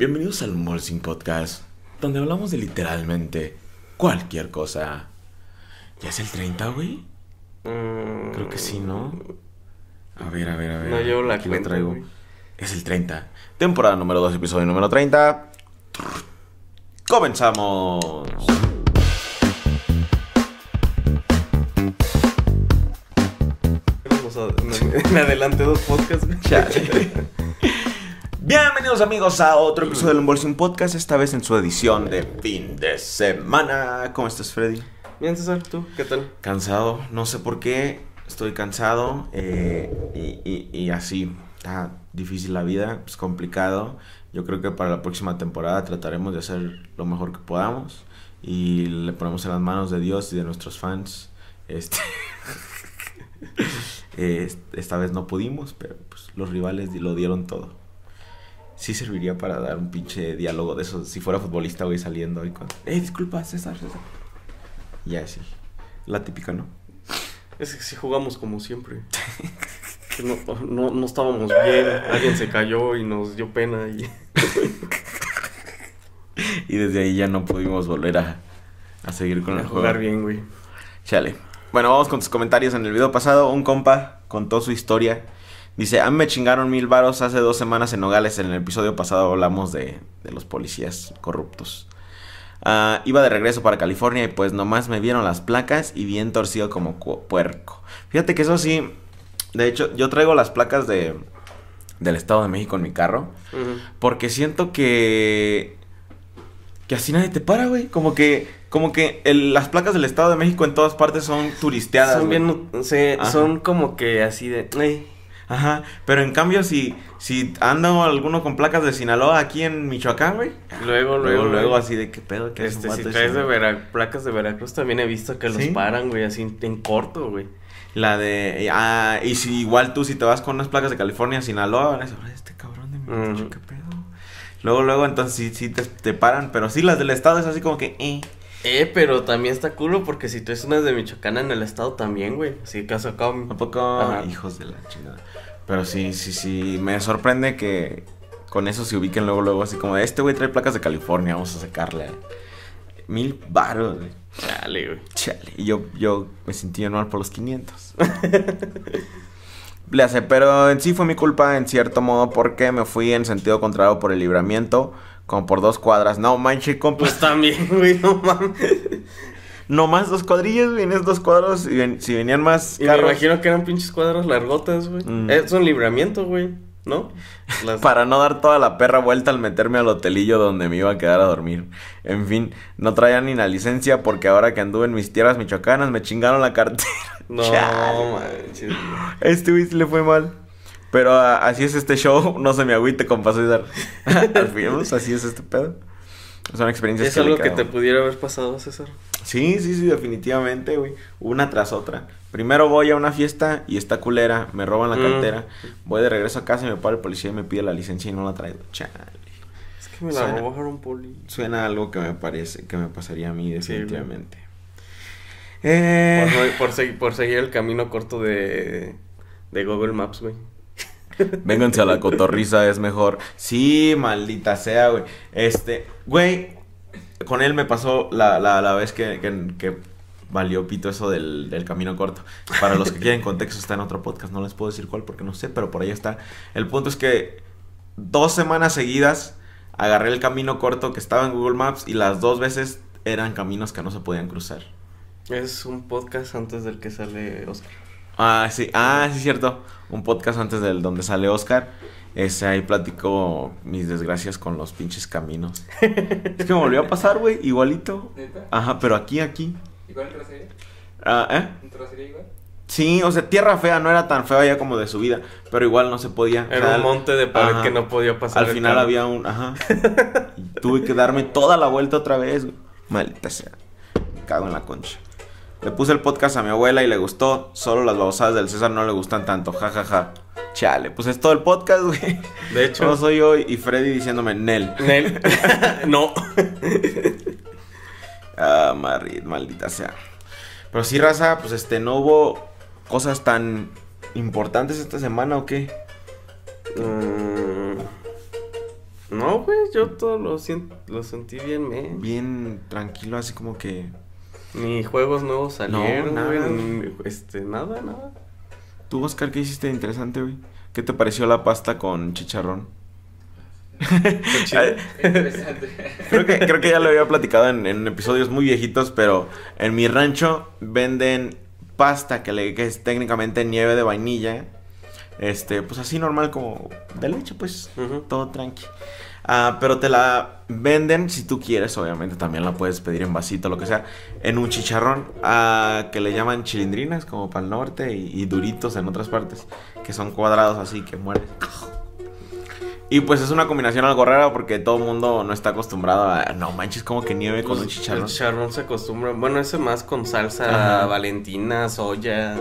Bienvenidos al Molsing Podcast, donde hablamos de literalmente cualquier cosa. ¿Ya es el 30, güey? Mm, Creo que sí, ¿no? A ver, a ver, a ver. No llevo la Aquí lo cuenta, traigo. güey. Es el 30. Temporada número 2, episodio número 30. Comenzamos. Me adelanté dos podcasts, güey. Bienvenidos amigos a otro episodio del Unboxing Podcast, esta vez en su edición de fin de semana. ¿Cómo estás, Freddy? Bien, César, ¿tú? ¿Qué tal? Cansado, no sé por qué, estoy cansado eh, y, y- y así, está difícil la vida, es complicado. Yo creo que para la próxima temporada trataremos de hacer lo mejor que podamos y le ponemos en las manos de Dios y de nuestros fans. Este, eh, esta vez no pudimos, pero pues, los rivales lo dieron todo. Sí serviría para dar un pinche diálogo de esos, si fuera futbolista, güey, saliendo y con... Eh, disculpa, César, César. Ya, sí. La típica, ¿no? Es que sí jugamos como siempre. No, no, no estábamos bien, alguien se cayó y nos dio pena y... Y desde ahí ya no pudimos volver a, a seguir con a el juego. jugar bien, güey. Chale. Bueno, vamos con tus comentarios. En el video pasado, un compa contó su historia. Dice, a mí me chingaron mil varos hace dos semanas en Nogales. En el episodio pasado hablamos de, de los policías corruptos. Ah, iba de regreso para California y pues nomás me vieron las placas y bien torcido como puerco. Fíjate que eso sí, de hecho, yo traigo las placas de, del Estado de México en mi carro. Porque siento que. Que así nadie te para, güey. Como que. Como que el- las placas del Estado de México en todas partes son turisteadas. Son bien, son como que así de... Ajá. Pero en cambio, si, si anda alguno con placas de Sinaloa aquí en Michoacán, güey. Luego, Luego, luego, así de qué pedo, que Este, si traes de placas de Veracruz, también he visto que los paran, güey, así en corto, güey. La de. Ah, y si igual tú, si te vas con unas placas de California Sinaloa, van a decir, "Órale, este cabrón de mi qué pedo. Luego, luego, entonces sí, sí te, te paran. Pero sí, las del Estado es así como que. Eh. Eh, pero también está culo porque si tú es unas de Michoacán en el estado también, güey. Así que acá. ¿A poco? Ajá. Hijos de la chingada. Pero sí, sí, sí. Me sorprende que con eso se ubiquen luego, luego, así como, este güey trae placas de California, vamos a sacarle. Mil baros, güey. Chale, güey. Chale. Y yo, yo me sentí mal por los 500. Le hace, pero en sí fue mi culpa, en cierto modo, porque me fui en sentido contrario por el libramiento, como por dos cuadras. No manches, compa. Pues también, güey, no mames. No más dos cuadrillas, vienes dos cuadros. Y ven- si venían más Y me imagino que eran pinches cuadros largotas, güey. Mm. Es un libramiento, güey, ¿no? Las- Para no dar toda la perra vuelta al meterme al hotelillo donde me iba a quedar a dormir. En fin, no traía ni la licencia porque ahora que anduve en mis tierras michoacanas me chingaron la cartera. No, manches. Este güey le fue mal. Pero ah, así es este show, no se me agüite, compa César. Al fin, así es este pedo. Son experiencias Es que algo que te pudiera haber pasado, César. Sí, sí, sí, definitivamente, güey. Una tras otra. Primero voy a una fiesta y está culera, me roban la Mm. cartera. Voy de regreso a casa y me para el policía y me pide la licencia y no la traigo. Chale. Es que me la Suena. robaron poli. Suena algo que me parece, que me pasaría a mí definitivamente. Por, eh, por segui- por seguir el camino corto de, de Google Maps, güey. Vénganse a la cotorriza, es mejor. Sí, maldita sea, güey. Este, güey, con él me pasó la, la, la vez que, que, que valió pito eso del, del camino corto. Para los que quieren contexto, está en otro podcast. No les puedo decir cuál porque no sé, pero por ahí está. El punto es que dos semanas seguidas agarré el camino corto que estaba en Google Maps y las dos veces eran caminos que no se podían cruzar. Es un podcast antes del que sale Oscar. Ah, sí, ah, sí, cierto. Un podcast antes del donde sale Oscar. Ese ahí platico mis desgracias con los pinches caminos. es que me volvió a pasar, güey, igualito. ¿Neta? Ajá, pero aquí, aquí. ¿Y cuál trasería? Ah, ¿eh? ¿Un trasería igual? Sí, o sea, tierra fea no era tan fea ya como de subida, pero igual no se podía. O Era sea, un monte de pared ajá. que no podía pasar. Al final carro. había un, ajá. Y tuve que darme toda la vuelta otra vez, güey. Maldita sea. Me cago en la concha. Le puse el podcast a mi abuela y le gustó. Solo las babosadas del César no le gustan tanto. Ja, ja, ja. Chale, pues es todo el podcast, güey. De hecho, No soy yo y Freddy diciéndome Nel. Nel. no. Ah, Marid, maldita sea. Pero sí, raza, pues este, no hubo cosas tan importantes esta semana o qué. Mm, No, güey, yo todo lo, sien- lo sentí bien, me. Bien tranquilo, así como que... Ni juegos nuevos salieron, nada. ni- Este, nada, nada. ¿Tú, Oscar, qué hiciste de interesante, güey? ¿Qué te pareció la pasta con chicharrón? Creo que, creo que ya lo había platicado en, en episodios muy viejitos, pero en mi rancho venden pasta que, le, que es técnicamente nieve de vainilla. Este, pues así normal como de leche, pues todo tranqui. Ah, pero te la venden si tú quieres, obviamente también la puedes pedir en vasito, lo que sea, en un chicharrón ah, que le llaman chilindrinas, como para el norte, y, y duritos en otras partes, que son cuadrados así que mueres. Y pues es una combinación algo rara porque todo el mundo no está acostumbrado a, no manches, como que nieve con Pues, un chicharrón. El chicharrón se acostumbra. Bueno, ese más con salsa Ajá. valentina, soya,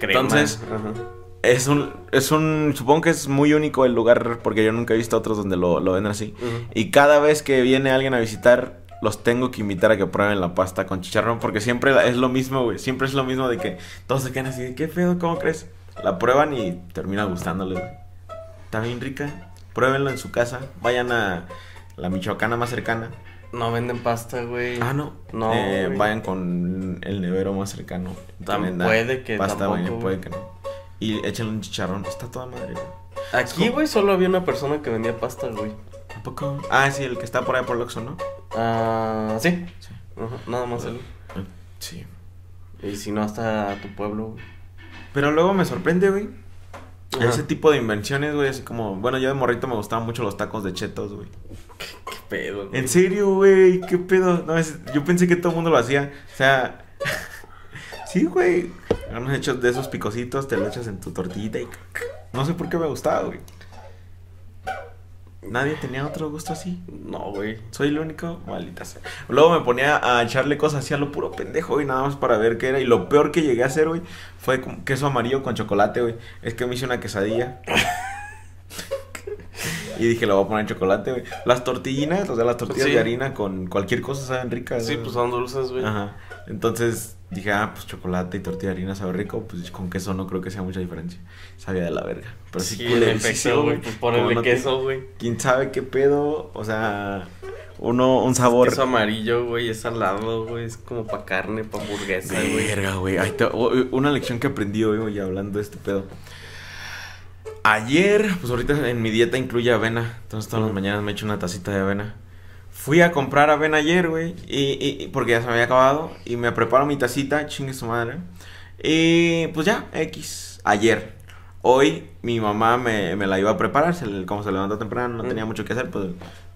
crema. Entonces, Ajá. Es un, es un, supongo que es muy único el lugar porque yo nunca he visto otros donde lo, lo venden así. Y cada vez que viene alguien a visitar, los tengo que invitar a que prueben la pasta con chicharrón porque siempre es lo mismo, güey. Siempre es lo mismo de que todos se quedan así de, ¿qué pedo? ¿Cómo crees? La prueban y termina gustándoles, güey. Está bien rica. Pruébenlo en su casa. Vayan a la michoacana más cercana. No venden pasta, güey. Ah, no. No, Eh, vayan con el nevero más cercano. Tam- venda puede que Pasta, tampoco, güey. puede que no. Y échenle un chicharrón. Está toda madre, güey. Aquí, güey, solo había una persona que vendía pasta, güey. ¿A poco? Ah, sí, el que está por ahí por el Oxxo, ¿no? Ah, sí. Sí. Ajá, nada más él. Sí. Y si no, hasta tu pueblo, güey. Pero luego me sorprende, güey. Ajá. Ese tipo de invenciones, güey, así como... Bueno, yo de morrito me gustaban mucho los tacos de chetos, güey. Qué pedo, güey. En serio, güey, qué pedo. No, es- yo pensé que todo el mundo lo hacía. O sea... sí, güey. Unos hechos de esos picositos, te lo echas en tu tortillita y... No sé por qué me gustaba, güey. Nadie tenía otro gusto así. No, güey. Soy el único, maldita sea. Luego me ponía a echarle cosas así a lo puro pendejo, güey, nada más para ver qué era. Y lo peor que llegué a hacer, güey, fue con queso amarillo con chocolate, güey. Es que me hice una quesadilla. y dije, lo voy a poner en chocolate, güey. Las tortillinas, o sea, las tortillas Sí. de harina con cualquier cosa saben ricas. Sí, pues son dulces, güey. Ajá. Entonces dije, ah, pues chocolate y tortilla de harina sabe rico. Pues con queso no creo que sea mucha diferencia. Sabía de la verga. Pero sí, Sí, en efecto, güey. Pues no te- queso, güey. quién sabe qué pedo, o sea, uno, un sabor. Queso amarillo, güey, es salado, güey. Es como pa' carne, pa' hamburguesa, güey. Verga, güey. Te- Una lección que aprendí hoy, güey, hablando de este pedo. Ayer, pues ahorita en mi dieta incluye avena. Entonces todas las mañanas me echo una tacita de avena. Fui a comprar avena ayer, güey. Y, y- porque ya se me había acabado. Y me preparo mi tacita, chingue su madre. Y pues ya, X. Ayer. Hoy mi mamá me, me la iba a preparar. se le- como se levantó temprano, no Mm. tenía mucho que hacer. Pues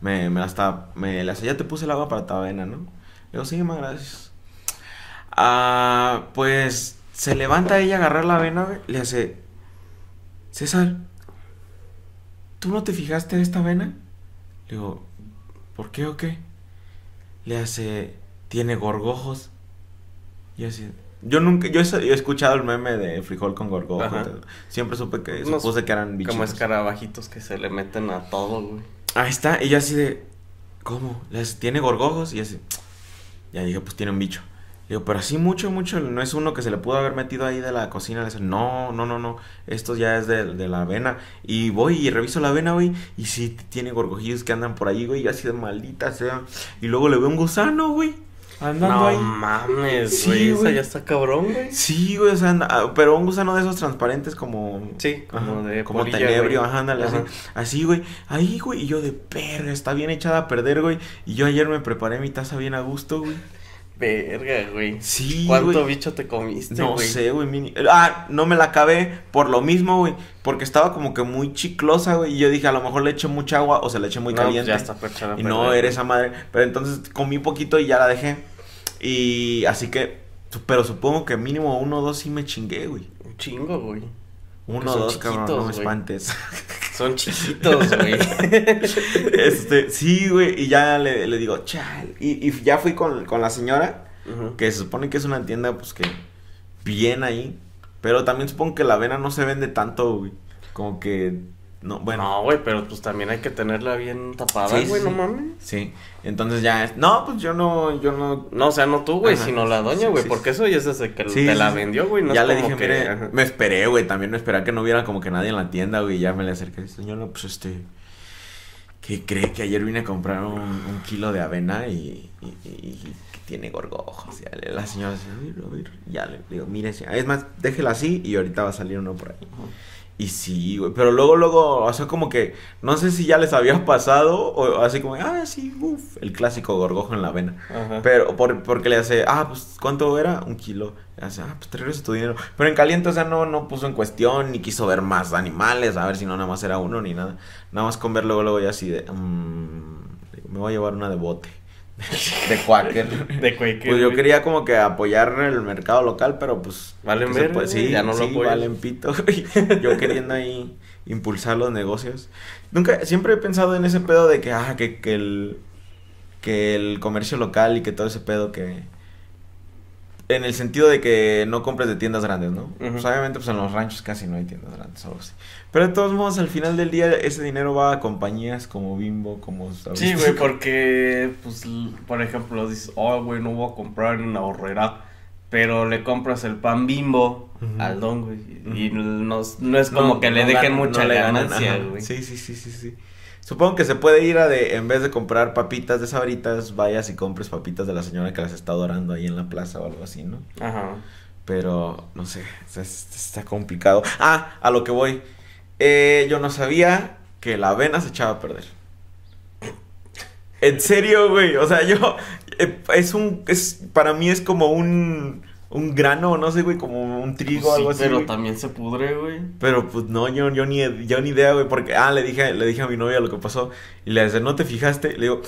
me, me la estaba. Me la ya te puse el agua para tu avena, ¿no? Le digo, sí, mamá, gracias. Ah, pues se levanta ella a agarrar la avena, güey. Le hace. César, ¿tú no te fijaste en esta avena? Le digo, ¿por qué o qué? Le hace, tiene gorgojos. Y así, yo nunca, yo he, yo he escuchado el meme de frijol con gorgojos. Siempre supe que, Unos- supuse que eran bichitos. Como escarabajitos que se le meten a todo, güey. Ahí está, y yo así de, ¿cómo? Le hace, tiene gorgojos y así, ya dije, pues tiene un bicho. Digo, pero así mucho, mucho, no es uno que se le pudo haber metido ahí de la cocina. Le dice, no, no, no, no, esto ya es de, de la avena. Y voy y reviso la avena, güey, y sí tiene gorgojillos que andan por ahí, güey, y así de maldita sea. Y luego le veo un gusano, güey, andando No ahí. mames, Sí, güey. Esa güey. ya está cabrón, güey. Sí, güey, o sea, anda- ah, pero un gusano de esos transparentes como... Sí, como Ajá, de como polilla, tenebrio, güey. ajá, ándale. Ajá. Así, güey. Ahí, güey. Y yo de perra, está bien echada a perder, güey. Y yo ayer me preparé mi taza bien a gusto, güey. Verga, güey. Sí, ¿Cuánto güey. bicho te comiste, No güey? sé, güey. mini- Ah, no me la acabé por lo mismo, güey. Porque estaba como que muy chiclosa, güey. Y yo dije, a lo mejor le eché mucha agua o se la eché muy No, pues caliente. ya está perchada. y no era esa madre. Pero entonces comí poquito y ya la dejé. Y así que. Pero supongo que mínimo uno o dos sí me chingué, güey. Un chingo, güey. Uno o dos, cabrón, no me güey. espantes. Son chiquitos, güey. este, sí, güey. Y ya le, le digo, chal. Y, y ya fui con, con la señora. Que se supone que es una tienda, pues que bien ahí. Pero también supongo que la avena no se vende tanto, güey. Como que, no, bueno. No, güey, pero pues también hay que tenerla bien tapada, güey, sí, no mames. Sí, entonces ya es. No, pues yo no, yo no. No, o sea, no tú, güey, sino la doña, güey, sí, porque eso ya es desde que te la vendió, güey, no ya es le como dije, que... mire, me esperé, güey. También me esperé que no hubiera como que nadie en la tienda, güey. Ya me le acerqué. Señora, pues este. que cree que ayer vine a comprar un, un kilo de avena y, y- y- y que tiene gorgojos. Y ya la señora dice, a ver, a ver, ya le digo, mire, es más, déjela así y ahorita va a salir uno por ahí. Y sí, güey, pero luego, luego, o sea, como que, no sé si ya les había pasado, o así como, ah, sí, uff, el clásico gorgojo en la avena. Ajá. Pero, por, porque le hace, ah, pues, ¿cuánto era? Un kilo. Le hace, ah, pues te regreso tu dinero. Pero en caliente, o sea, no, no puso en cuestión, ni quiso ver más animales, a ver si no nada más era uno, ni nada. Nada más con ver luego, luego ya así de, mm, digo, me voy a llevar una de bote. De Quaker. De Quaker, Pues yo quería como que apoyar el mercado local, pero pues... Valen güey, Sí, ya no lo sí, apoyas. valen pito. Yo queriendo ahí impulsar los negocios. Nunca, siempre he pensado en ese pedo de que, ah, que, que el... Que el comercio local y que todo ese pedo que... En el sentido de que no compres de tiendas grandes, ¿no? Pues obviamente pues en los ranchos casi no hay tiendas grandes o algo así. Pero de todos modos, al final del día, ese dinero va a compañías como Bimbo, como... Sí, güey, porque, pues, por ejemplo, dices, oh, güey, no voy a comprar en una horrera. Pero le compras el pan bimbo al don, güey. Y no, no es como que le no dejen mucha ganancia, güey. Sí, sí, sí, sí, sí. Supongo que se puede ir a de, en vez de comprar papitas de sabritas, vayas y compres papitas de la señora que las está adorando ahí en la plaza o algo así, ¿no? Ajá. Pero, no sé, está, está complicado. Ah, a lo que voy. Eh, yo no sabía que la avena se echaba a perder. En serio, güey. O sea, yo. eh, es un. Es, para mí es como un. Un grano, no sé, güey, como un trigo Pues sí, algo así. pero güey. también se pudre, güey. Pero pues no, yo, yo ni, yo ni idea, güey, porque, ah, le dije, le dije a mi novia lo que pasó, y le dice, ¿no te fijaste? Le digo,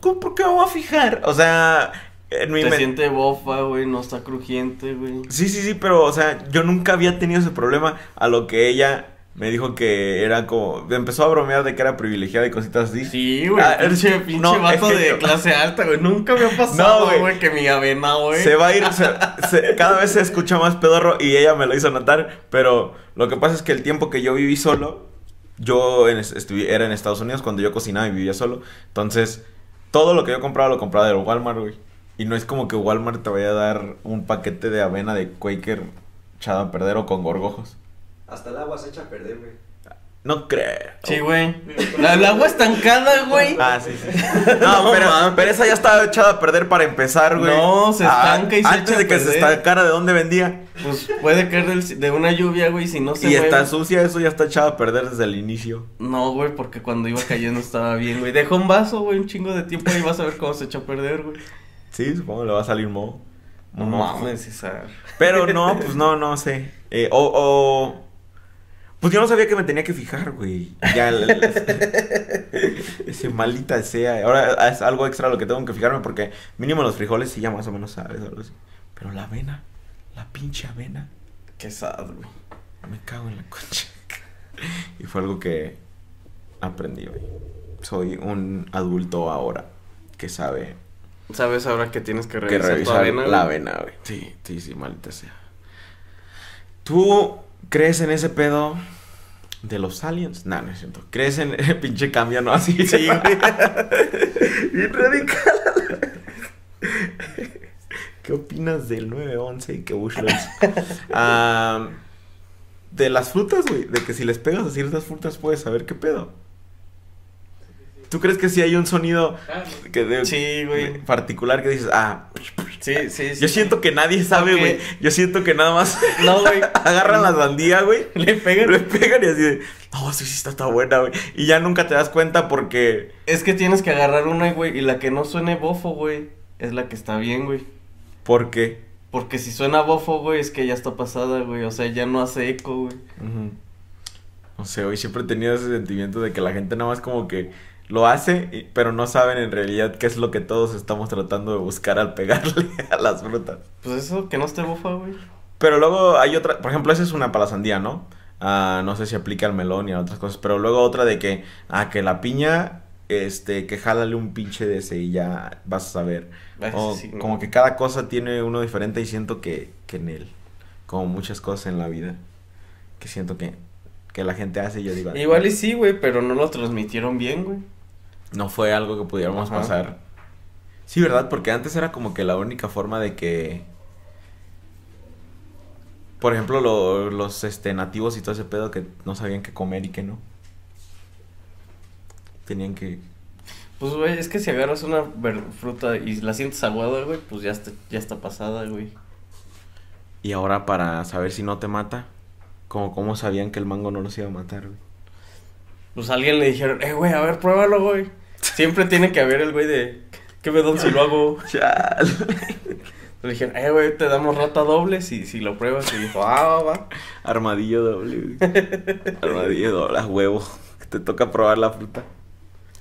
¿cómo, ¿por qué me voy a fijar? O sea, en mi Te men- siente bofa, güey, no está crujiente, güey. Sí, sí, sí, pero, o sea, yo nunca había tenido ese problema, a lo que ella me dijo que era como, empezó a bromear de que era privilegiada y cositas así. Sí, güey, Ah, pinche, pinche no, vato es que- de clase alta, güey. Nunca me ha pasado, güey, que mi avena, güey. Se va a ir, se- se- cada vez se escucha más pedorro y ella me lo hizo notar, pero lo que pasa es que el tiempo que yo viví solo, yo en, era en Estados Unidos cuando yo cocinaba y vivía solo, entonces todo lo que yo compraba lo compraba del Walmart, güey. Y no es como que Walmart te vaya a dar un paquete de avena de Quaker echado a perder o con gorgojos. Hasta el agua se echa a perder, güey. No creo. Sí, güey. La, el agua estancada, güey. Ah, sí, sí. No, No, pero, mames. pero esa ya estaba echada a perder para empezar, güey. No, se estanca y se Antes echa de a que se perder. estancara, ¿de dónde vendía? Pues puede caer del- de una lluvia, güey, si no se y mueve. está sucia, eso ya está echado a perder desde el inicio. No, güey, porque cuando iba cayendo estaba bien, güey. Deja un vaso, güey, un chingo de tiempo y vas a ver cómo se echa a perder, güey. Sí, supongo que le va a salir moho. No mames, César. Pero no, pues no, no sé. Eh, o, o. Pues yo no sabía que me tenía que fijar, güey. Ya. el- ese maldita sea. Ahora es algo extra lo que tengo que fijarme porque mínimo los frijoles sí ya más o menos sabes. Algo así. Pero la avena, la pinche avena, Qué sad, güey. me cago en la concha. Y fue algo que aprendí, güey. Soy un adulto ahora que sabe ¿Sabes ahora que tienes que que revisar, tu revisar avena, la avena, güey. Sí, sí, sí, maldita sea. ¿Tú crees en ese pedo de los aliens? No, no es cierto. ¿Crees en el pinche cambio, no? Así, sí. Bien radical. ¿Qué opinas del 911 y que Bush lo hizo? Ah, de las frutas, güey. De que si les pegas a ciertas frutas puedes saber qué pedo. ¿Tú crees que si hay un sonido que de, Sí, güey. particular que dices, ah, Sí, sí, sí. yo siento que nadie sabe, güey. Yo siento que nada más No, güey. agarran la sandía, güey. Le pegan. Le pegan y así de, no, sí, sí está, está buena, güey. Y ya nunca te das cuenta porque, Es que tienes que agarrar una, güey, y la que no suene bofo, güey, es la que está bien, güey. porque, Porque si suena bofo, güey, es que ya está pasada, güey. O sea, ya no hace eco, güey. ujú. no sé, güey, siempre he tenido ese sentimiento de que la gente nada más como que lo hace, pero no saben en realidad qué es lo que todos estamos tratando de buscar al pegarle a las frutas. Pues eso, que no esté bofa, güey. Pero luego hay otra, por ejemplo, esa es una para sandía, ¿no? Ah, no sé si aplica al melón y a otras cosas, pero luego otra de que, ah, que la piña, este, que jálale un pinche de ese y ya vas a saber. Ah, O sí, no. como que cada cosa tiene uno diferente y siento que, que en él, como muchas cosas en la vida, que siento que, que la gente hace y yo digo, Igual y sí, güey, pero no lo transmitieron bien, güey. No fue algo que pudiéramos Ajá. pasar. Sí, ¿verdad? Porque antes era como que la única forma de que... Por ejemplo, lo- los este, nativos y todo ese pedo que no sabían qué comer y qué no. Tenían que... Pues, güey, es que si agarras una fruta y la sientes aguada, güey, pues ya está, ya está pasada, güey. Y ahora para saber si no te mata, como cómo sabían que el mango no los iba a matar, güey. Pues a alguien le dijeron, eh, güey, a ver, pruébalo, güey. Siempre tiene que haber el güey de, ¿qué me dan si lo hago? Chale. Le dijeron, eh, güey, te damos rata doble si, si lo pruebas. Y dijo, ah, va, va. Armadillo doble, güey. Armadillo doble, a huevo. Te toca probar la fruta.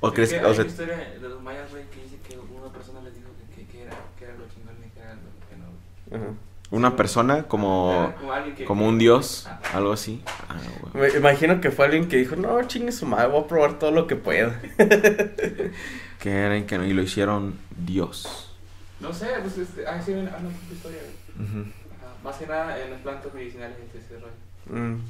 ¿O crees que que, o hay sea, una historia de los mayas, güey, que dice que una persona les dijo que, que, que era, que era lo chingón y que era lo que no. Ajá. Una persona como, Era como alguien que... como un dios, Ah. algo así? Ah. Me imagino que fue alguien que dijo, no, chingue su madre, voy a probar todo lo que pueda. Que eran que no, y lo hicieron dios. No sé, pues este, ah, sí, una, historia, güey. Ujú. Ajá. Más que nada en las plantas medicinales y ese rollo. Mm.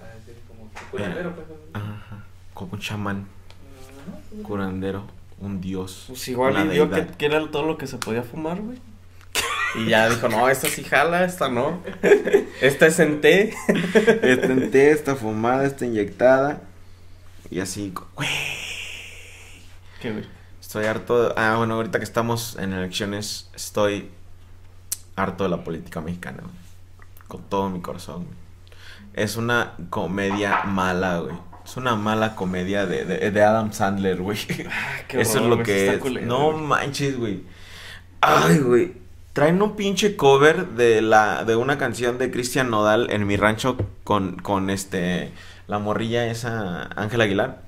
Ah, es decir, como curandero, pues. Ajá. Como un chamán, Ajá, sí. curandero, un dios. Pues igual y vio que, que era todo lo que se podía fumar, güey. Y ya dijo, no, esta sí jala, esta no. Esta es en té. Esta en té, esta fumada, esta inyectada. Y así, güey. ¿Qué, güey? Estoy harto. de- Ah, bueno, ahorita que estamos en elecciones, estoy harto de la política mexicana, güey. Con todo mi corazón, güey. Es una comedia mala, güey. Es una mala comedia de, de, de Adam Sandler, güey. Ah, Eso es lo que es. culero, no manches, güey. Ay, güey. Traen un pinche cover de la de una canción de Cristian Nodal en mi rancho con, con este la morrilla esa Ángela Aguilar.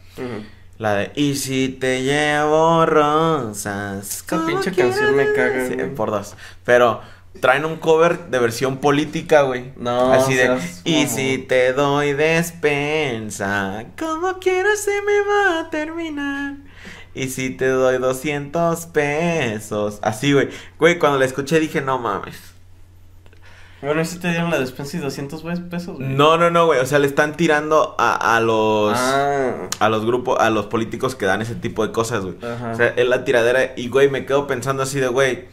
La de Y si te llevo rosas. Esta ¿cómo pinche canción me caga, Sí, por dos. Pero traen un cover de versión política, güey. No, Así de seas Y mamón". si te doy despensa, como quiera se me va a terminar. Y si te doy 200 pesos. Así, güey. Güey, cuando la escuché dije, no mames. Bueno, ¿y si te dieron la despensa y 200 güey, pesos, güey? No, no, no, güey. O sea, le están tirando a, a los... Ah, A los grupos, a los políticos que dan ese tipo de cosas, güey. Ajá. O sea, es la tiradera. Y, güey, me quedo pensando así de, güey.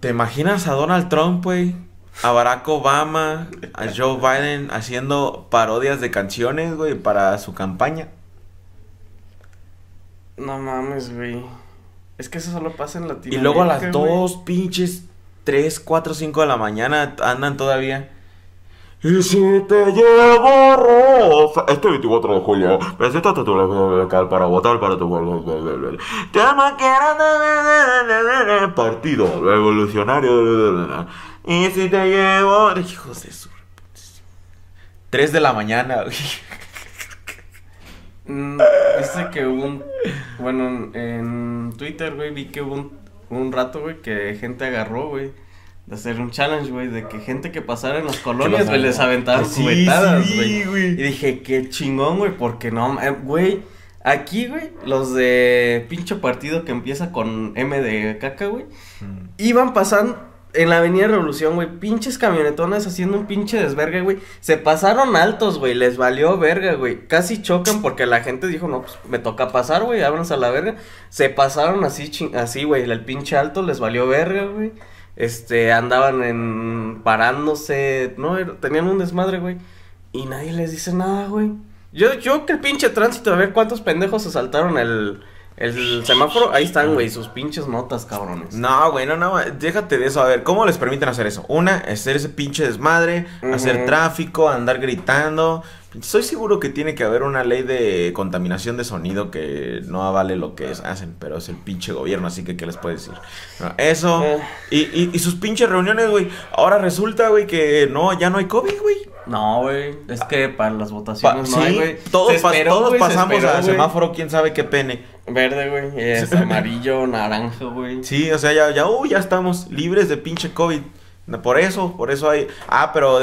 ¿Te imaginas a Donald Trump, güey? A Barack Obama, a Joe Biden haciendo parodias de canciones, güey, para su campaña. No mames, güey. Es que eso solo pasa en Y Latinoamérica. luego a las güey. dos pinches 3, 4, 5 de la mañana andan todavía. Y si te llevo rosa. Este 24 de julio, preséntate tu local para votar para tu tema que era partido revolucionario. Y si te llevo. Hijos de su. 3 de la mañana, güey. Mm, Viste que hubo un. Bueno, en, Twitter, güey, vi que hubo un, un rato, güey, que gente agarró, güey. De hacer un challenge, güey, de que gente que pasara en las colonias, güey, les aventaban Sí, cubetadas, güey. Y dije, qué chingón, güey, porque no, eh, güey. Aquí, güey, los de pinche partido que empieza con M de caca, güey, iban pasando en la Avenida Revolución, güey, pinches camionetones haciendo un pinche desvergue, güey. Se pasaron altos, güey, les valió verga, güey. Casi chocan porque la gente dijo, no, pues me toca pasar, güey, ábranse a la verga. Se pasaron así, así, güey, el pinche alto les valió verga, güey. Este, andaban en parándose, no, tenían un desmadre, güey. Y nadie les dice nada, güey. Yo, yo que el pinche tránsito, a ver cuántos pendejos asaltaron el, el semáforo. Ahí están, güey, sus pinches notas, cabrones. No, güey, no, no, déjate de eso. A ver, ¿cómo les permiten hacer eso? Una, hacer ese pinche desmadre, hacer tráfico, andar gritando. Estoy seguro que tiene que haber una ley de contaminación de sonido que no avale lo que es- hacen, pero es el pinche gobierno, así que ¿qué les puedo decir? No, eso, Eh. y, y, y sus pinches reuniones, güey. Ahora resulta, güey, que no, ya no hay COVID, güey. No, güey, es que para las Pa- votaciones no sí, hay, güey. todos, pasamos esperó, a güey. semáforo, quién sabe qué pene. Verde, güey, es amarillo, naranja, güey. Sí, o sea, ya, ya, uh, ya estamos libres de pinche COVID. Por eso, por eso hay. Ah, pero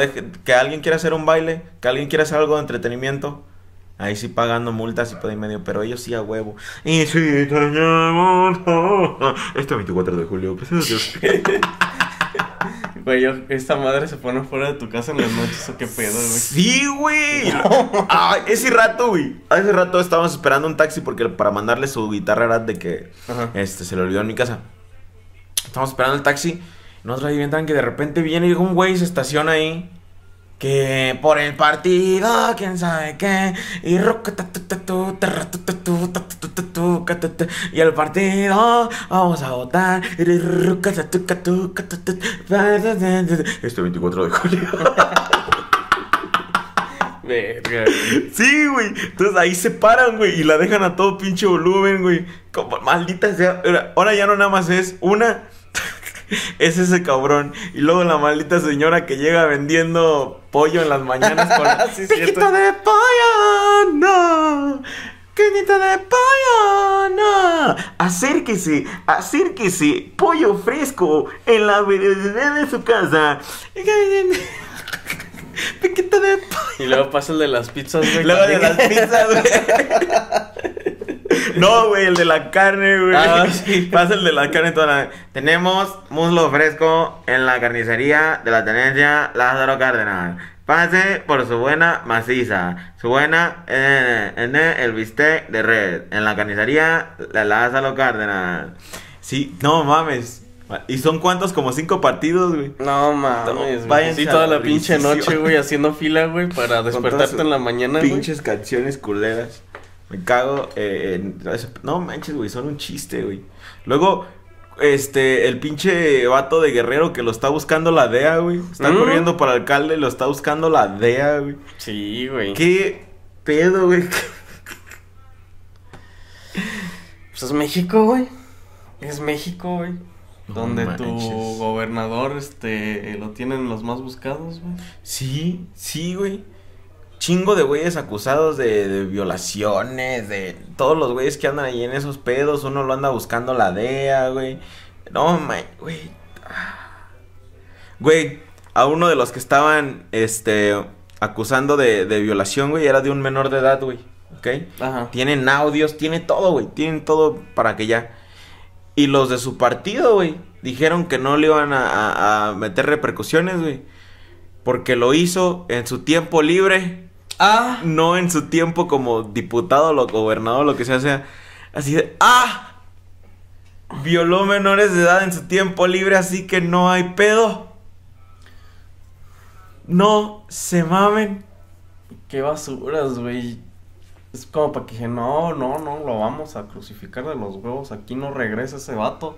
que alguien quiera hacer un baile, que alguien quiera hacer algo de entretenimiento. Ahí sí pagando multas y por ahí medio, pero ellos sí a huevo. Y si te llamo, no. Este 24 de julio, pues eso Güey, esta madre se pone fuera de tu casa en las noches, o qué pedo, güey. Sí, güey. Ay, ese rato, güey. Hace rato estábamos esperando un taxi porque para mandarle su guitarra era de que Ajá. este se le olvidó en mi casa. Estamos esperando el taxi. Nosotros ahí bien que de repente viene un güey se estaciona ahí. Que por el partido, quién sabe qué. Y. Y el partido, vamos a votar. Este 24 de julio. Sí, güey. Entonces ahí se paran, güey. Y la dejan a todo pinche volumen, güey. Como maldita sea. Ahora ya no nada más es una. es ese cabrón. Y luego la maldita señora que llega vendiendo pollo en las mañanas con. Sí, ¡Piquito de pollo! ¡No! ¡Piquito de pollo! ¡No! Acérquese, acérquese. Pollo fresco en la vereda de su casa. Piquito de pollo. Y luego pasa el de las pizzas, güey. Luego de las pizzas, güey. No, güey, el de la carne, güey. Ah, sí. Pasa el de la carne toda la... Tenemos muslo fresco en la carnicería de la tenencia Lázaro Cárdenas. Pase por su buena maciza. Su buena... Eh, en el bistec de red. En la carnicería de Lázaro Cárdenas. Sí, no mames. ¿Y son cuántos? Como cinco partidos, güey. No mames, No, güey. váyanse Sí, a toda la pinche noche, güey, haciendo fila, güey, para despertarte en la mañana, güey. Pinches canciones culeras. Me cago eh, en... No manches, güey, son un chiste, güey. Luego, este, el pinche vato de Guerrero que lo está buscando la DEA, güey. Está Mm. corriendo para alcalde y lo está buscando la DEA, güey. Sí, güey. ¿Qué pedo, güey? Pues es México, güey. Es México, güey. No Donde tu gobernador, este, lo tienen los más buscados, güey. Sí, sí, güey. Chingo de güeyes acusados de, de violaciones, de todos los güeyes que andan ahí en esos pedos. Uno lo anda buscando la DEA, güey. No, man, güey. Ah. Güey, a uno de los que estaban, este, acusando de, de violación, güey, era de un menor de edad, güey. ¿Ok? Ajá. Tienen audios, tiene todo, güey. Tienen todo para que ya. Y los de su partido, güey, dijeron que no le iban a, a- a meter repercusiones, güey. Porque lo hizo en su tiempo libre, Ah, no en su tiempo como diputado, o gobernador, lo que sea, sea. Así de, ¡ah! Violó menores de edad en su tiempo libre, así que no hay pedo. No se mamen. qué basuras, güey. Es como para que dije, no, no, no, lo vamos a crucificar de los huevos. Aquí no regresa ese vato.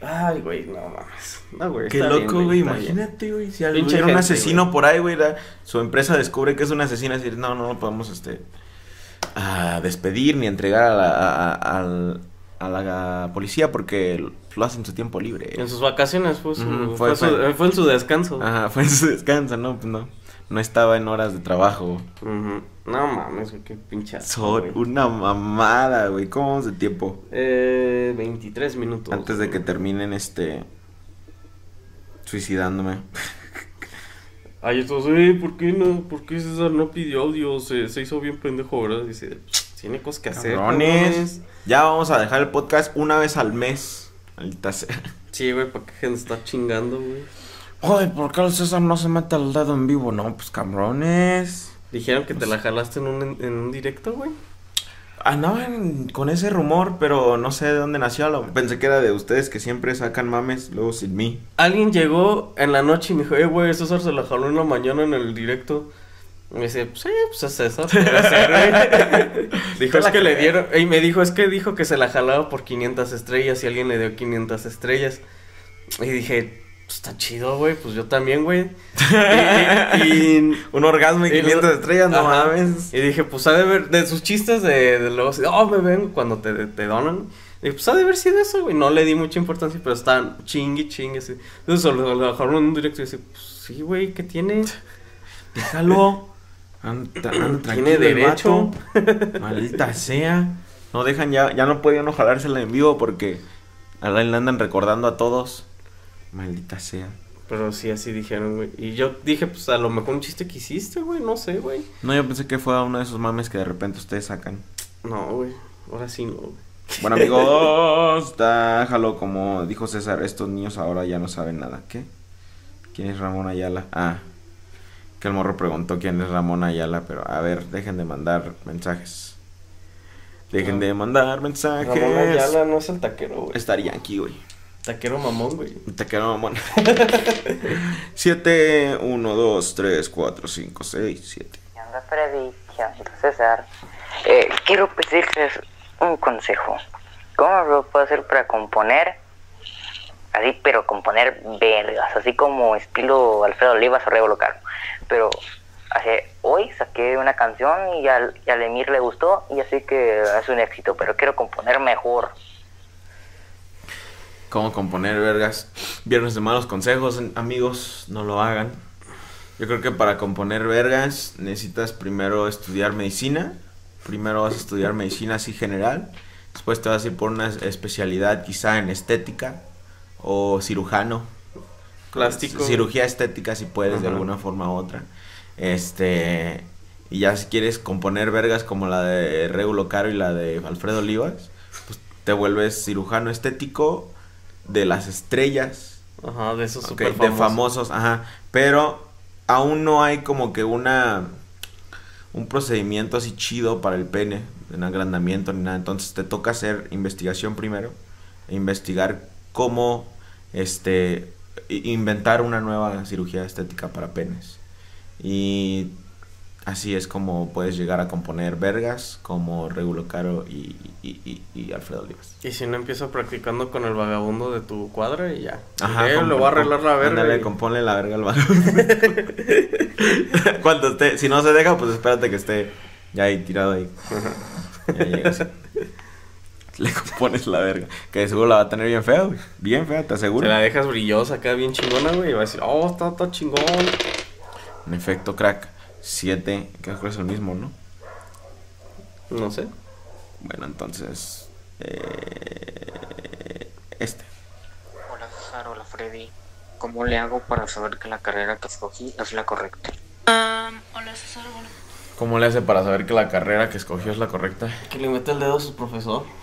Ay, güey, no mames. No, güey. Qué bien, loco, güey. Imagínate, güey. Si Pinche hubiera un asesino güey. por ahí, güey. la- Su empresa descubre que es un asesino. Así, no, no lo podemos, este. A despedir ni entregar a la, a, a- al- a la policía porque lo hace en su tiempo libre. En sus vacaciones fue su, fue, fue- su- fue- fue en su descanso. Ajá, fue en su descanso, no, pues no. No estaba en horas de trabajo. No mames, qué pinche asco, Son una mamada, güey. ¿Cómo vamos de tiempo? Eh, 23 minutos. Antes de que terminen, este. Suicidándome. Ay, estos, eh, ¿por qué no? ¿Por qué César no pidió audio? Se, se hizo bien pendejo, ¿verdad? Dice, tiene cosas que hacer. Cabrones. Ya vamos a dejar el podcast una vez al mes. Maldita sea. Sí, güey, ¿para qué gente está chingando, güey? Ay, ¿por qué el César no se mete al dedo en vivo? No, pues cabrones. Dijeron que te Pues la jalaste en un, en un directo, güey. Andaban con ese rumor, pero no sé de dónde nació. Lo- Pensé que era de ustedes que siempre sacan mames, luego sin mí. Alguien llegó en la noche y me dijo, eh, güey, César se la jaló en la mañana en el directo. Y me dice, pues sí, pues es César. puede ser, güey". dijo, es que le dieron, y me dijo, es que dijo que se la jalaba por 500 estrellas y alguien le dio 500 estrellas. Y dije, pues está chido, güey, pues yo también, güey. y, y- Un orgasmo y y 500 lo- estrellas, no Ajá. mames. Y dije, pues ha de ver, de sus chistes de, de luego, oh, me ven cuando te, te donan. Y pues ha de haber sido eso, güey. No le di mucha importancia, pero están chingue, chingue. Así. Entonces lo, lo dejaron en un directo y dice, pues sí, güey, ¿qué tiene? Déjalo. Anda, Tiene derecho. Maldita sea. No dejan ya, ya no puede uno jalársela en vivo porque a la le andan recordando a todos. Maldita sea. Pero sí, así dijeron, güey. Y yo dije, pues a lo mejor un chiste que hiciste, güey. No sé, güey. No, yo pensé que fue uno de esos mames que de repente ustedes sacan. No, güey. Ahora sí no, güey. Bueno amigos, déjalo como dijo César, estos niños ahora ya no saben nada. ¿Qué? ¿Quién es Ramón Ayala? Ah, que el morro preguntó quién es Ramón Ayala, pero a ver, dejen de mandar mensajes. Dejen Ah. de mandar mensajes. Ramón Ayala no es el taquero, güey. Estaría aquí, güey. Taquero mamón, güey. Te quiero, mamón. 7, 1, 2, 3, 4, 5, 6, 7. ¿Qué onda, Freddy? ¿Qué onda, César? Eh, quiero pedirles un consejo. ¿Cómo lo puedo hacer para componer? Así, pero componer vergas, así como estilo Alfredo Olivas o Rebo Local. Pero hace, hoy saqué una canción y al, y al Emir le gustó y así que es un éxito, pero quiero componer mejor. ¿Cómo componer vergas? Viernes de malos consejos, amigos, no lo hagan. Yo creo que para componer vergas necesitas primero estudiar medicina. Primero vas a estudiar medicina así general. Después te vas a ir por una especialidad quizá en estética o cirujano. Plástico. Cirugía estética si puedes de alguna forma u otra. Este. Y ya si quieres componer vergas como la de Regulo Caro y la de Alfredo Olivas, pues te vuelves cirujano estético de las estrellas. Ajá, de esos super de famosos, ajá. Pero aún no hay como que una. Un procedimiento así chido para el pene, en agrandamiento ni nada. Entonces te toca hacer investigación primero. E investigar cómo este inventar una nueva cirugía estética para penes. Y así es como puedes llegar a componer vergas como Regulo Caro y, y- y- y Alfredo Olivas. Y si no empiezo practicando con el vagabundo de tu cuadra y ya. Ajá, com- le voy a arreglar la verga. Ándale, componle la verga al vagabundo. Cuando esté, si no se deja, pues espérate que esté ya ahí tirado ahí. Ya llegas. Le compones la verga. Que de seguro la va a tener bien fea, güey. Bien fea, te Se aseguro. la dejas brillosa acá, bien chingona, güey. Y va a decir, oh, está, está chingón. En efecto, crack. 7, creo que es el mismo, ¿no? No sé. Bueno, entonces. eh, este. Hola César, hola Freddy. ¿Cómo le hago para saber que la carrera que escogí es la correcta? hola César, hola. ¿Cómo le hace para saber que la carrera que escogió es la correcta? Que le mete el dedo a su profesor.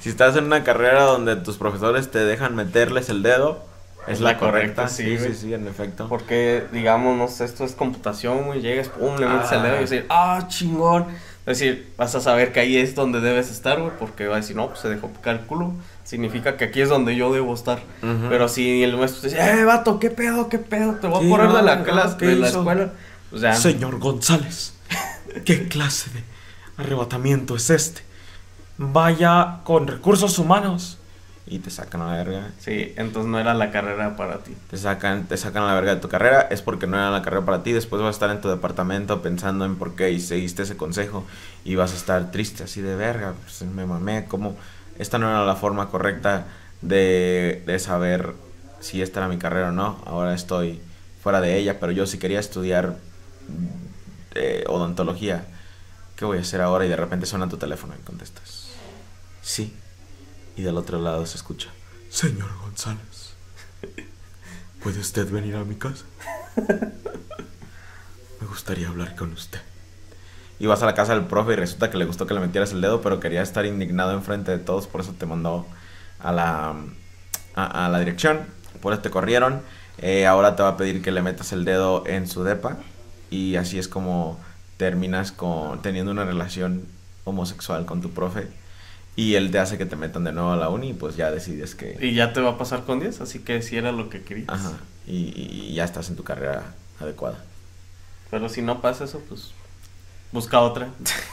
Si estás en una carrera donde tus profesores te dejan meterles el dedo, es, la, la correcta. correcta, Sí, sí, sí, en efecto. Porque, digamos, no sé, esto es computación, güey. Llegas, pum, le metes el Ah. dedo y decir, ah, chingón. Es decir, vas a saber que ahí es donde debes estar, güey. Porque va a decir, no, pues se dejó picar el culo. Significa que aquí es donde yo debo estar. Pero si el maestro te dice, eh, vato, qué pedo, qué pedo, te voy a correr de la clase, ¿qué de la escuela. Señor González, ¿qué clase de arrebatamiento es este? Vaya con recursos humanos. Y te sacan a la verga. Sí, entonces no era la carrera para ti. Te sacan, te sacan a la verga de tu carrera, es porque no era la carrera para ti. Después vas a estar en tu departamento pensando en por qué y seguiste ese consejo. Y vas a estar triste, así de verga. Pues me mamé, como esta no era la forma correcta de, de saber si esta era mi carrera o no. Ahora estoy fuera de ella, pero yo sí quería estudiar eh, odontología. ¿Qué voy a hacer ahora? Y de repente suena tu teléfono y contestas. Sí. Y del otro lado se escucha. Señor González. ¿Puede usted venir a mi casa? Me gustaría hablar con usted. Y vas a la casa del profe y resulta que le gustó que le metieras el dedo, pero quería estar indignado enfrente de todos, por eso te mandó a la, a, a la dirección. Por eso te corrieron. Eh, ahora te va a pedir que le metas el dedo en su depa. Y así es como terminas con, teniendo una relación homosexual con tu profe. Y él te hace que te metan de nuevo a la uni y pues ya decides que... Y ya te va a pasar con 10, así que si era lo que querías. Ajá. Y, y- y ya estás en tu carrera adecuada. Pero si no pasa eso, pues busca otra.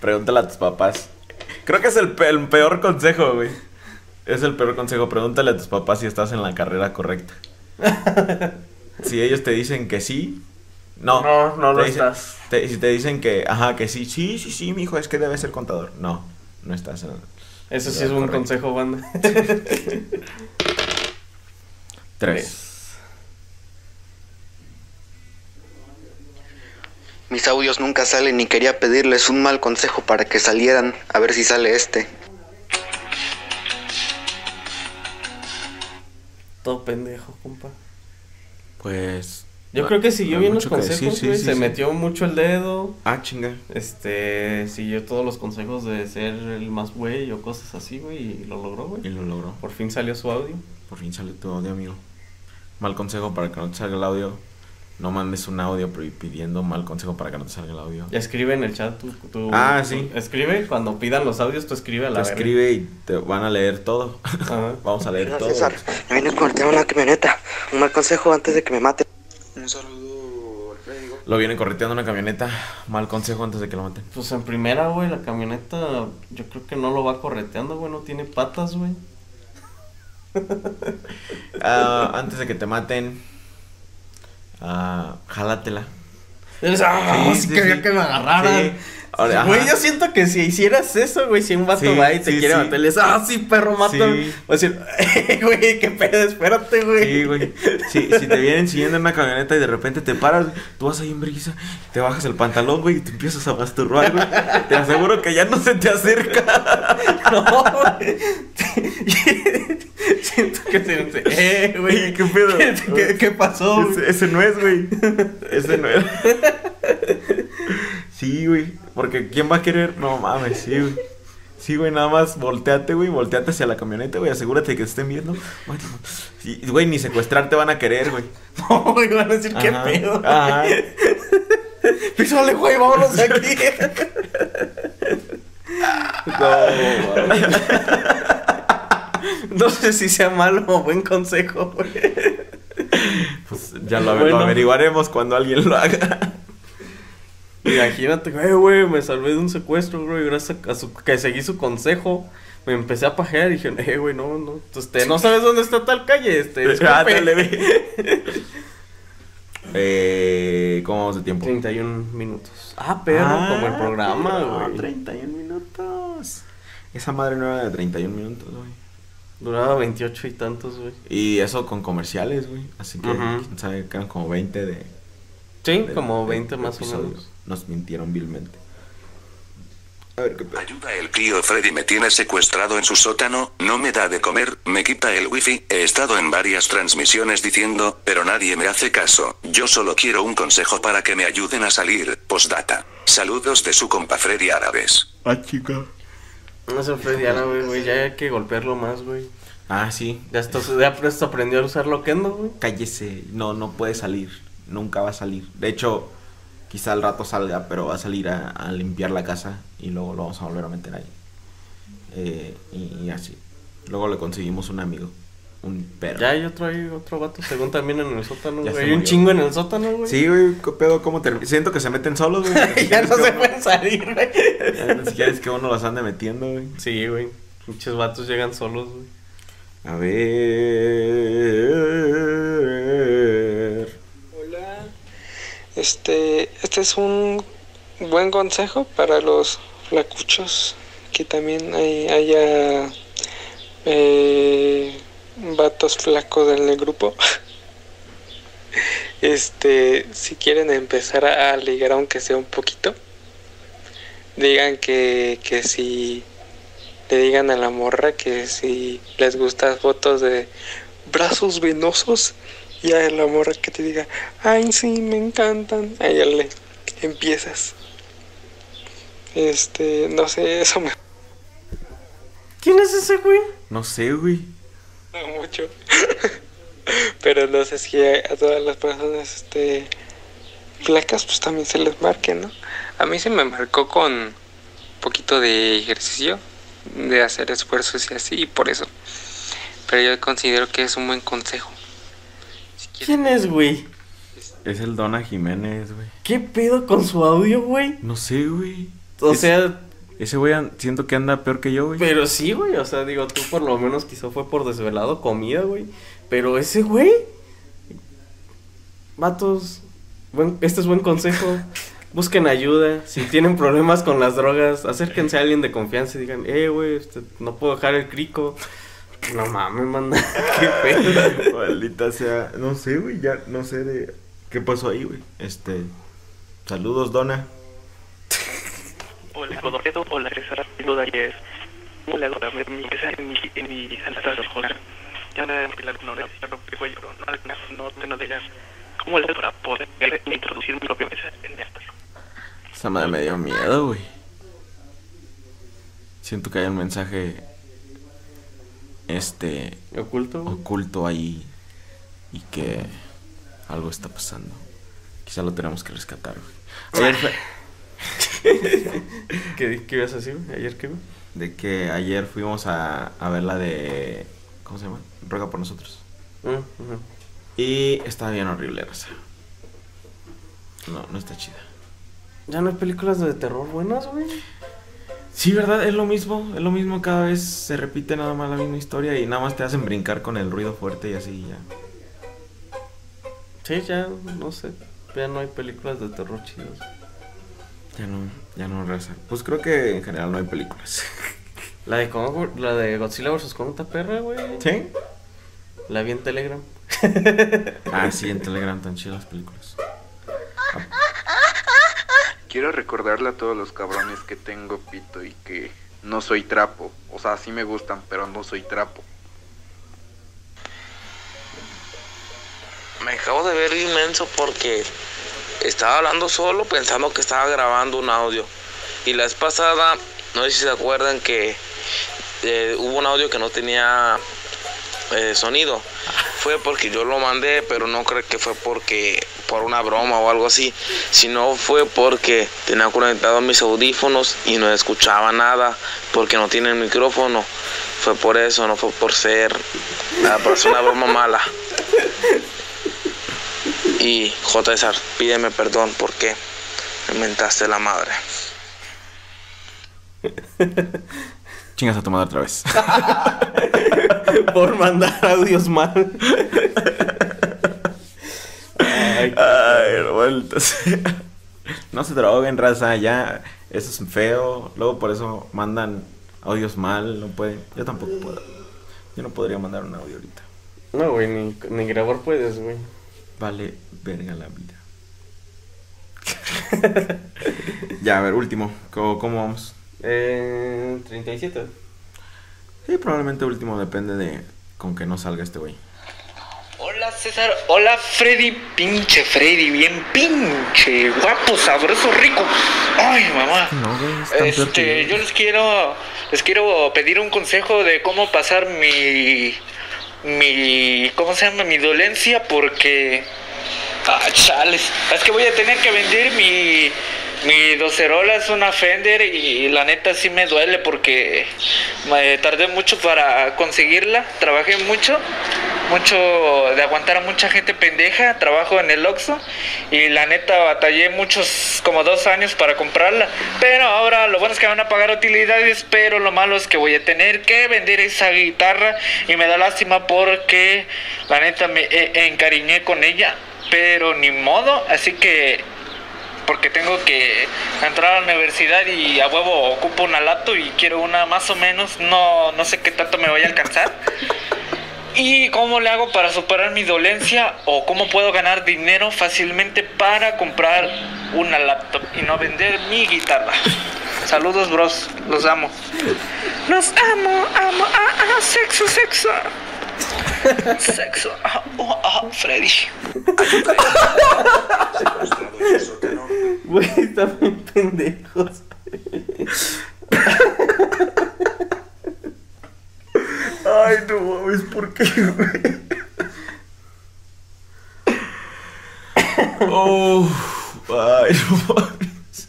Pregúntale a tus papás. Creo que es el, pe- el peor consejo, güey. Es el peor consejo. Pregúntale a tus papás si estás en la carrera correcta. si ellos te dicen que sí, no. No, no lo dicen- estás. te- si te dicen que, ajá, que sí, sí, sí, sí, mi hijo, es que debe ser contador. No, no estás en. Eso sí es un correcto. consejo, banda. Tres. Mis audios nunca salen y quería pedirles un mal consejo para que salieran, a ver si sale este. Todo pendejo, compa. Pues. Yo no- creo que siguió no bien los consejos, decir, sí, güey. sí, se sí. metió mucho el dedo. Ah, chinga. Este, siguió todos los consejos de ser el más güey o cosas así, güey, y lo logró, güey. Y lo logró. Por fin salió su audio. Por fin sale tu audio, amigo. Mal consejo para que no te salga el audio. no mandes un audio pidiendo mal consejo para que no te salga el audio. Escribe en el chat tu, tu- Ah, sí. Escribe cuando pidan los audios, tú escribe a Te la escribe y te van a leer todo. Ajá. Vamos a leer todo. César, me viene correteando una camioneta. Un mal consejo antes de que me mate. Un saludo al Freddy, güey. Lo vienen correteando una camioneta. Mal consejo antes de que lo maten. Pues en primera, güey, la camioneta yo creo que no lo va correteando, güey, no tiene patas, güey. Ah, antes de que te maten, ah, jálatela. Ah, Sí, sí, sí, quería sí. que me agarraran. Ahora, Güey, yo siento que si hicieras eso, güey, si un vato Sí, va y te sí, quiere sí. matar, le dices, ah, sí, perro, mátame. Sí. Va a decir, "Eh, güey, qué pedo, espérate, güey. Sí, güey. Sí, si te vienen siguiendo en una camioneta y de repente te paras, tú vas ahí en brisa, te bajas el pantalón, güey, y te empiezas a masturbar, güey. Te aseguro que ya no se te acerca. No, güey. Siento que se. Eh, güey. ¿Qué pedo? ¿Qué, qué- qué pasó? ese no es, güey. Ese no es. Sí, güey. Porque ¿quién va a querer? No mames, sí, güey. Sí, güey, nada más volteate, güey, volteate hacia la camioneta, güey, asegúrate de que te estén viendo. Güey, Sí, güey, ni secuestrarte van a querer, güey. No, güey, van a decir, qué Ajá, pedo. ajá. Písale, güey, vámonos de aquí. no, güey. No sé si sea malo o buen consejo, güey. Pues ya lo, lo Bueno. averiguaremos cuando alguien lo haga. Imagínate, güey, güey, me salvé de un secuestro, güey, gracias a su, que seguí su consejo. Me empecé a pajear y dije, eh, güey, no, no, este, no sabes dónde está tal calle, este, disculpe. Ah, ve. eh, ¿Cómo vamos de tiempo? 31 minutos. Ah, perro, como el programa, güey. 31 minutos. Esa madre no era de 31 minutos, güey. Duraba 28 y tantos, güey. Y eso con comerciales, güey. Así que, Ujú. quién sabe, que eran como 20 de. Sí, de- como de- 20 de más o menos. Nos mintieron vilmente. A ver qué pedo. Ayuda, el tío Freddy me tiene secuestrado en su sótano, no me da de comer, me quita el wifi, he estado en varias transmisiones diciendo, pero nadie me hace caso, yo solo quiero un consejo para que me ayuden a salir, postdata. Saludos de su compa Freddy Árabes. Ah, chica. No se Freddy Árabe, güey, ya hay que golpearlo más, güey. Ah, sí. Ya, estás, ya presto aprendió a usar Loquendo, güey. Cállese. No, no puede salir. Nunca va a salir. De hecho, quizá al rato salga, pero va a salir a, a limpiar la casa y luego lo vamos a volver a meter ahí. Eh, y, y así. Luego le conseguimos un amigo. Un perro. Ya hay otro ahí, otro vato, según también en el sótano, güey. Hay un chingo en el sótano, güey. Sí, güey, ¿qué pedo? ¿Cómo termina? Siento que se meten solos, güey. ya no se pueden salir, güey. Ya Ni siquiera es que uno los ande metiendo, güey. Sí, güey. Muchos vatos llegan solos, güey. A ver. Este, este es un buen consejo para los flacuchos que también hay, haya eh, vatos flacos en el grupo. Este, si quieren empezar a, a ligar aunque sea un poquito, digan que, que si le digan a la morra que si les gustan fotos de brazos venosos y a la morra que te diga, ay sí, me encantan, ahí ya le empiezas. Este, no sé, eso me ¿Quién es ese, güey? No sé, güey. gusta mucho. Pero no sé si a, a todas las personas este flacas pues también se les marque, ¿no? A mí se me marcó con un poquito de ejercicio, de hacer esfuerzos y así, y por eso. Pero yo considero que es un buen consejo. ¿Quién es, güey? Es el Dona Jiménez, güey. ¿Qué pedo con su audio, güey? No sé, güey. O Es- sea, Ese güey siento que anda peor que yo, güey. pero sí, güey. O sea, digo, tú por lo menos quizá fue por desvelado comida, güey. Pero ese güey. Vatos. Buen, este es buen consejo. Busquen ayuda. Si tienen problemas con las drogas, acérquense a alguien de confianza y digan, eh, güey, este, no puedo dejar el crico. No mames, manda. Qué pedo. Maldita sea. No sé, güey. Ya no sé de. ¿Qué pasó ahí, güey? Este. Saludos, Dona. Hola, Godorredo, hola, César, duda es, ¿cómo le hago para ver mi mesa en mi, en mi sala de jugar? Ya me no me cuello, no, no, no, no de ellas. ¿Cómo le hago para poder introducir mi propia mesa en esta? Esa madre me dio miedo, güey. Siento que hay un mensaje. Este. ¿Oculto? Oculto ahí. Y que. Algo está pasando. Quizá lo tenemos que rescatar, güey. Ayer fue- ¿Qué, qué ibas a decir? ¿Ayer qué? de que ayer fuimos a, a ver la de. ¿Cómo se llama? Ruega por nosotros. Ujú. Y está bien horrible, raza. No, no está chida. Ya no hay películas de terror buenas, güey. Sí, ¿verdad? Es lo mismo, es lo mismo, cada vez se repite nada más la misma historia y nada más te hacen brincar con el ruido fuerte y así ya. Sí, ya, no sé. Ya no hay películas de terror chidas. Ya no, ya no, raza. Pues creo que en general no hay películas. La de, Kong- la de Godzilla vs. Kong está perra, güey. ¿Sí? La vi en Telegram. Ah, sí, en Telegram tan chidas las películas. Quiero recordarle a todos los cabrones que tengo pito y que no soy trapo. O sea, sí me gustan, pero no soy trapo. Me acabo de ver inmenso porque estaba hablando solo pensando que estaba grabando un audio. Y la vez pasada, no sé si se acuerdan que eh, hubo un audio que no tenía eh, sonido. Fue porque yo lo mandé, pero no creo que fue porque por una broma o algo así, sino fue porque tenía conectado mis audífonos y no escuchaba nada porque no tiene micrófono. Fue por eso, no fue por ser, una broma mala. Y J. César, pídeme perdón porque me mentaste la madre. Chingas a tu madre otra vez. Por mandar audios mal. Ay, Ay. No se droguen, raza, ya. Eso es feo. Luego por eso mandan audios mal. No pueden. Yo tampoco puedo. Yo no podría mandar un audio ahorita. No, güey, ni, ni grabar puedes, güey. Vale, verga la vida. ya, a ver, último. ¿Cómo, cómo vamos? Eh, 37. Sí, probablemente último depende de con que no salga este güey. Hola César, hola Freddy, pinche Freddy, bien pinche, guapo, sabroso, rico. Ay, mamá. No, güey, es Este, yo les quiero, les quiero pedir un consejo de cómo pasar mi, mi, ¿cómo se llama? Mi dolencia porque, ah, chales, es que voy a tener que vender mi, mi docerola es una Fender y la neta sí me duele porque me tardé mucho para conseguirla, trabajé mucho, mucho de aguantar a mucha gente pendeja, trabajo en el Oxxo y la neta batallé muchos, como dos años para comprarla, pero ahora lo bueno es que van a pagar utilidades, pero lo malo es que voy a tener que vender esa guitarra y me da lástima porque la neta me eh, encariñé con ella, pero ni modo, así que porque tengo que entrar a la universidad y a huevo ocupo una laptop y quiero una más o menos, no, no sé qué tanto me vaya a alcanzar. ¿Y cómo le hago para superar mi dolencia o cómo puedo ganar dinero fácilmente para comprar una laptop y no vender mi guitarra? Saludos, bros, los amo. Los amo, amo, ah, ah, sexo, sexo. Sexo, ah, oh, ah, Freddy. Güey, bien pendejos. Ay, no mames, ¿por qué, güey? Oh, ay, no mames.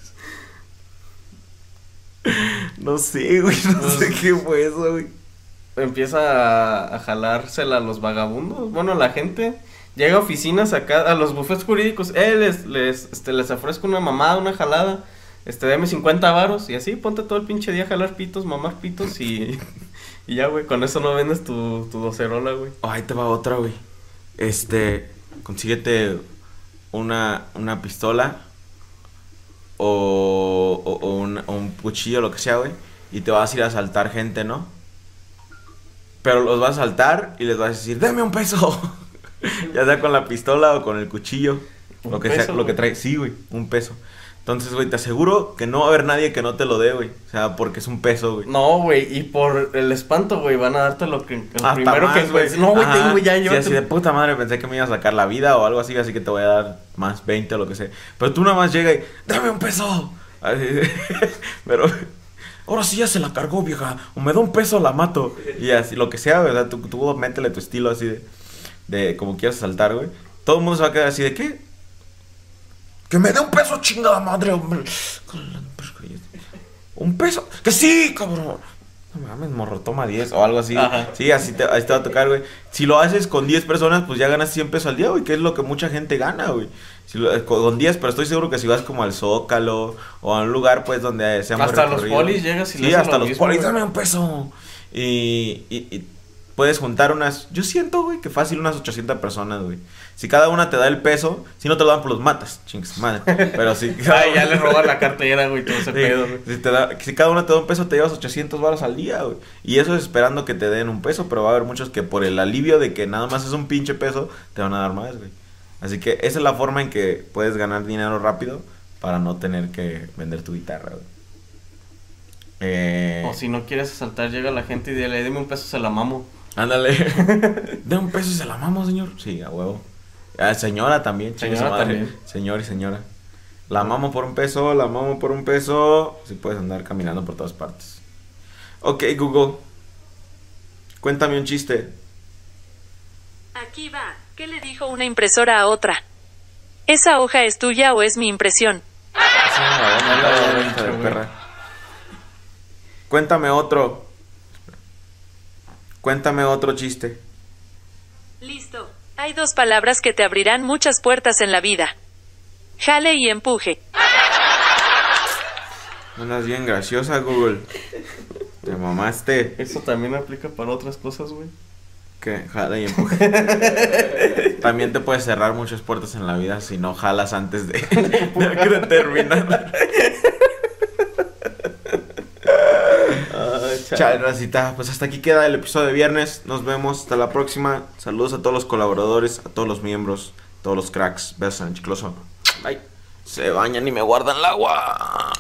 No sé, güey, no sé qué fue eso, güey. Empieza a, jalársela a los vagabundos. Bueno, la gente llega a oficinas acá, a los bufetes jurídicos. Eh, les, les, este, les ofrezco una mamada, una jalada. Este, deme 50 varos y así, ponte todo el pinche día a jalar pitos, mamar pitos y, y ya, güey. Con eso no vendes tu, tu docerola, güey. Oh, ahí te va otra, güey. Este, consíguete una, una pistola o, o, un, un cuchillo, lo que sea, güey. Y te vas a ir a asaltar gente, ¿no? Pero los vas a asaltar y les vas a decir, dame un peso. ya sea con la pistola o con el cuchillo. Lo que sea, lo que güey. trae. Sí, güey, un peso. Entonces, güey, te aseguro que no va a haber nadie que no te lo dé, güey. O sea, porque es un peso, güey. No, güey, y por el espanto, güey, van a darte lo que el Hasta primero más, que encuentres. No, güey, tengo ya yo. Sí, así de puta madre, pensé que me iba a sacar la vida o algo así, así que te voy a dar más 20 o lo que sea. Pero tú nada más llega y, dame un peso. Así, pero, ahora sí ya se la cargó, vieja. O me da un peso, la mato. Y así, lo que sea, ¿verdad? Tú, tú métele tu estilo así de, de como quieras saltar, güey. Todo el mundo se va a quedar así de, ¿qué? Que me dé un peso, chingada madre, hombre. Un peso. Que sí, cabrón. No mames, morro, toma 10 o algo así. Ajá. Sí, así te, así te va a tocar, güey. Si lo haces con 10 personas, pues ya ganas 100 pesos al día, güey, que es lo que mucha gente gana, güey. Si lo- eh, con 10, pero estoy seguro que si vas como al Zócalo o a un lugar, pues, donde sea muy Hasta los polis llegas y Sí, hasta lo los mismo, polis, güey. dame un peso. Y, y, y puedes juntar unas, yo siento, güey, que fácil unas 800 personas, güey. Si cada una te da el peso, si no te lo dan, pues los matas, chingas madre. Pero si... Ay, ya le roban la cartera, güey, todo ese Sí, pedo, güey. si, te da- si cada uno te da un peso, te llevas 800 baros al día, güey. Y eso es esperando que te den un peso, pero va a haber muchos que por el alivio de que nada más es un pinche peso, te van a dar más, güey. Así que esa es la forma en que puedes ganar dinero rápido para no tener que vender tu guitarra, güey. Eh, O si no quieres asaltar, llega la gente y dile, deme un peso, se la mamo. Ándale. de un peso y se la mamo, señor. Sí, a huevo. Ah, señora también, Señora madre. también. Señor y señora. La mamo por un peso, la mamo por un peso. Si puedes andar caminando por todas partes. Ok, Google. Cuéntame un chiste. Aquí va. ¿Qué le dijo una impresora a otra? ¿Esa hoja es tuya o es mi impresión? Hija de perra. Cuéntame otro. Cuéntame otro chiste. Listo. Hay dos palabras que te abrirán muchas puertas en la vida. Jale y empuje. Andas bien graciosa, Google. Te mamaste. Eso también aplica para otras cosas, güey. Que jala y empuje. También te puedes cerrar muchas puertas en la vida si no jalas antes de, de terminar. Chale, racita. Pues hasta aquí queda el episodio de viernes. Nos vemos hasta la próxima. Saludos a todos los colaboradores, a todos los miembros, a todos los cracks. Besos en el chicloso. Bye. Se bañan y me guardan el agua.